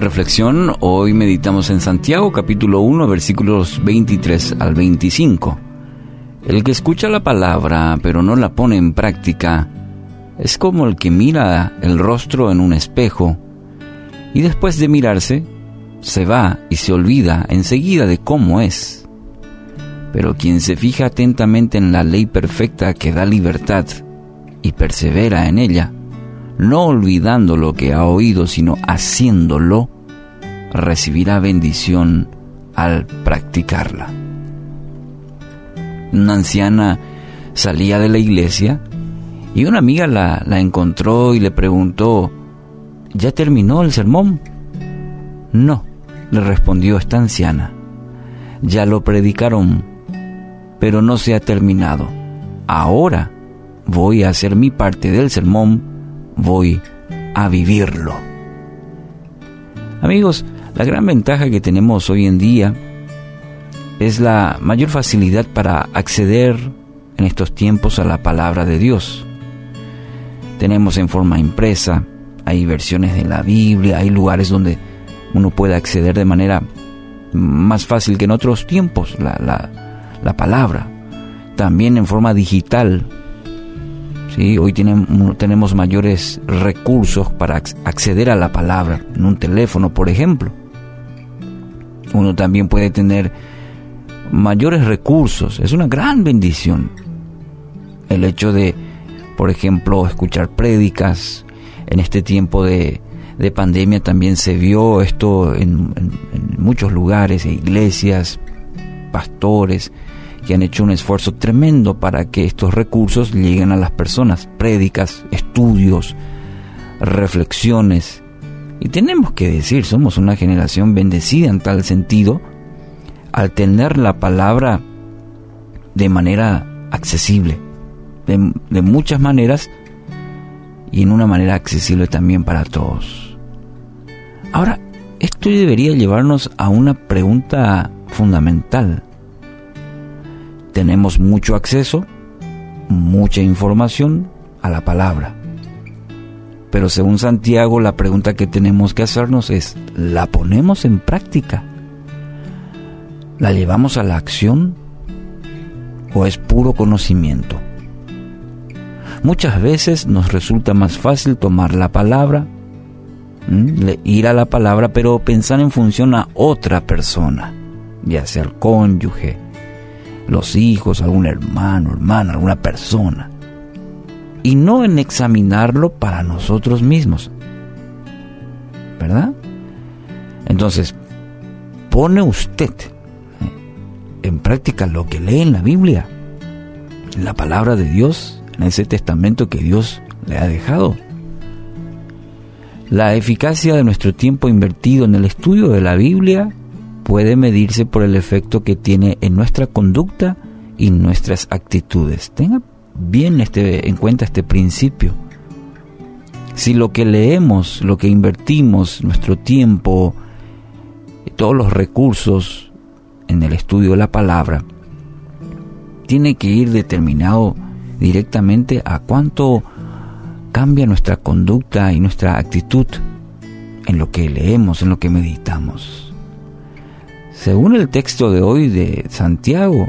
reflexión, hoy meditamos en Santiago capítulo 1 versículos 23 al 25. El que escucha la palabra pero no la pone en práctica es como el que mira el rostro en un espejo y después de mirarse se va y se olvida enseguida de cómo es. Pero quien se fija atentamente en la ley perfecta que da libertad y persevera en ella, no olvidando lo que ha oído, sino haciéndolo, recibirá bendición al practicarla. Una anciana salía de la iglesia y una amiga la, la encontró y le preguntó, ¿ya terminó el sermón? No, le respondió esta anciana, ya lo predicaron, pero no se ha terminado. Ahora voy a hacer mi parte del sermón, voy a vivirlo. Amigos, la gran ventaja que tenemos hoy en día es la mayor facilidad para acceder en estos tiempos a la palabra de Dios. Tenemos en forma impresa, hay versiones de la Biblia, hay lugares donde uno puede acceder de manera más fácil que en otros tiempos la, la palabra. También en forma digital. ¿sí? Hoy tenemos mayores recursos para acceder a la palabra en un teléfono, por ejemplo uno también puede tener mayores recursos. Es una gran bendición. El hecho de, por ejemplo, escuchar prédicas. En este tiempo de, pandemia también se vio esto en, en muchos lugares, iglesias, pastores, que han hecho un esfuerzo tremendo para que estos recursos lleguen a las personas. Prédicas, estudios, reflexiones y tenemos que decir, somos una generación bendecida en tal sentido, al tener la palabra de manera accesible, de, muchas maneras y en una manera accesible también para todos. Ahora, esto debería llevarnos a una pregunta fundamental. Tenemos mucho acceso, mucha información a la palabra. Pero según Santiago, la pregunta que tenemos que hacernos es, ¿la ponemos en práctica? ¿La llevamos a la acción? ¿O es puro conocimiento? Muchas veces nos resulta más fácil tomar la palabra, ir a la palabra, pero pensar en función a otra persona, ya sea el cónyuge, los hijos, algún hermano, hermana, alguna persona y no en examinarlo para nosotros mismos. ¿Verdad? Entonces, pone usted en práctica lo que lee en la Biblia, la palabra de Dios, en ese testamento que Dios le ha dejado. La eficacia de nuestro tiempo invertido en el estudio de la Biblia puede medirse por el efecto que tiene en nuestra conducta y nuestras actitudes. Tenga bien este, en cuenta este principio. Si lo que leemos, lo que invertimos, nuestro tiempo, todos los recursos en el estudio de la palabra, tiene que ir determinado directamente a cuánto cambia nuestra conducta y nuestra actitud en lo que leemos, en lo que meditamos. Según el texto de hoy de Santiago,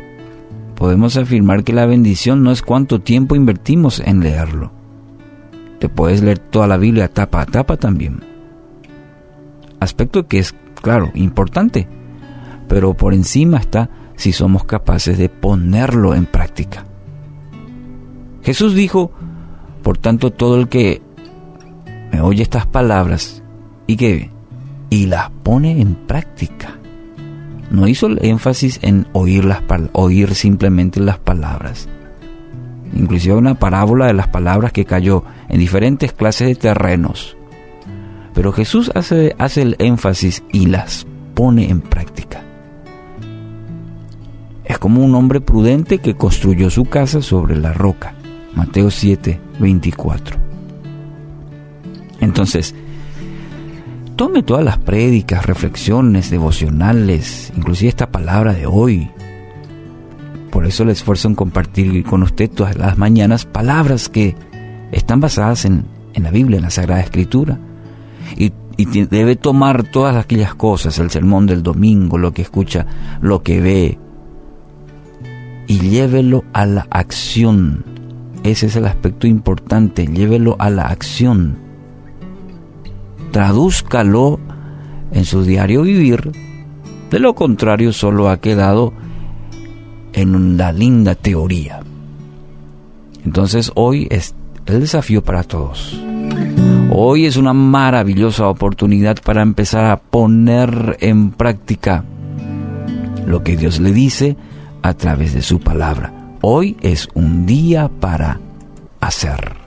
podemos afirmar que la bendición no es cuánto tiempo invertimos en leerlo. Te puedes leer toda la Biblia tapa a tapa también. Aspecto que es, claro, importante, pero por encima está si somos capaces de ponerlo en práctica. Jesús dijo, por tanto, todo el que me oye estas palabras y que y las pone en práctica no hizo el énfasis en oír, las, oír simplemente las palabras. Inclusive una parábola de las palabras que cayó en diferentes clases de terrenos. Pero Jesús hace, hace el énfasis y las pone en práctica. Es como un hombre prudente que construyó su casa sobre la roca. Mateo 7, 24. Entonces, tome todas las prédicas, reflexiones, devocionales, inclusive esta palabra de hoy. Por eso le esfuerzo en compartir con usted todas las mañanas palabras que están basadas en, en la Biblia, en la Sagrada Escritura. Y, y debe tomar todas aquellas cosas, el sermón del domingo, lo que escucha, lo que ve, y llévelo a la acción. Ese es el aspecto importante, llévelo a la acción. Tradúzcalo en su diario vivir. De lo contrario, solo ha quedado en una linda teoría. Entonces hoy es el desafío para todos. Hoy es una maravillosa oportunidad para empezar a poner en práctica lo que Dios le dice a través de su palabra. Hoy es un día para hacer.